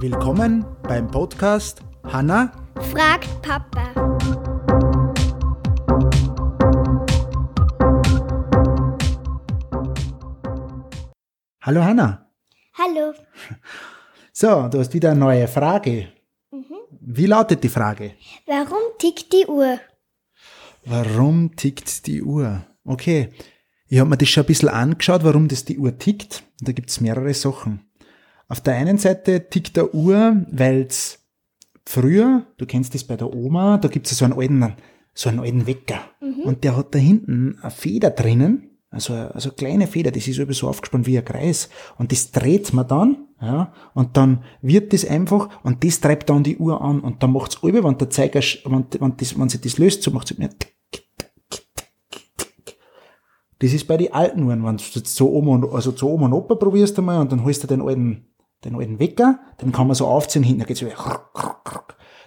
Willkommen beim Podcast Hanna fragt Papa. Hallo Hanna. Hallo. So, du hast wieder eine neue Frage. Wie lautet die Frage? Warum tickt die Uhr? Warum tickt die Uhr? Okay, ich habe mir das schon ein bisschen angeschaut, warum das die Uhr tickt. Und da gibt's mehrere Sachen. Auf der einen Seite tickt der Uhr, weil's früher, du kennst das bei der Oma, da gibt's so einen alten, so einen alten Wecker. Und der hat da hinten eine Feder drinnen, also, also eine kleine Feder, das ist über so aufgespannt wie ein Kreis. Und das dreht man dann, ja, und dann wird das einfach, und das treibt dann die Uhr an, und dann macht's über, wenn der Zeiger, wenn, wenn, das, wenn sich das löst, so macht's tick, tick, tick, tick. Das ist bei den alten Uhren, wenn du jetzt zu Oma und, also zu Oma und Opa probierst einmal, und dann holst du den alten, den alten Wecker, den kann man so aufziehen, hinten geht's wieder.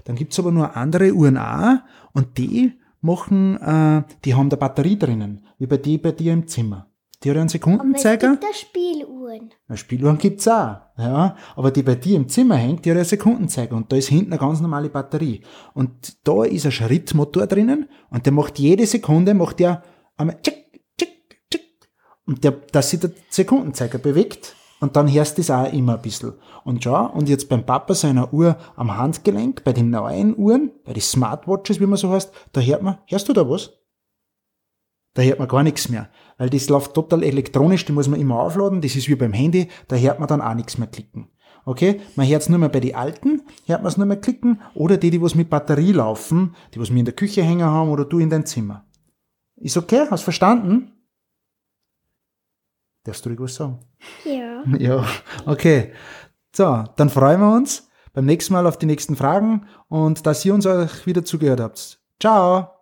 Dann gibt's aber nur andere Uhren auch, und die machen, äh, die haben da Batterie drinnen, wie bei die bei dir im Zimmer. Die hat einen Aber es Sekundenzeiger. gibt da Spieluhren. Eine Spieluhren gibt's auch, ja. Aber die bei dir im Zimmer hängt, die hat einen Sekundenzeiger und da ist hinten eine ganz normale Batterie. Und da ist ein Schrittmotor drinnen und der macht jede Sekunde, macht der einmal tschick. Und der, dass sich der Sekundenzeiger bewegt und dann hörst du das auch immer ein bisschen. Und schau, und jetzt beim Papa seiner Uhr am Handgelenk, bei den neuen Uhren, bei den Smartwatches, wie man so heißt, da hört man, hörst du da was? Da hört man gar nichts mehr. Weil das läuft total elektronisch, die muss man immer aufladen, das ist wie beim Handy, da hört man dann auch nichts mehr klicken. Okay? Man hört es nur mehr bei den alten, hört man es nur mehr klicken, oder die, die was mit Batterie laufen, die was wir in der Küche hängen haben oder du in dein Zimmer. Ist okay? Hast verstanden? Darfst du irgendwas sagen? Ja. Ja, okay. So, dann freuen wir uns beim nächsten Mal auf die nächsten Fragen und dass ihr uns auch wieder zugehört habt. Ciao!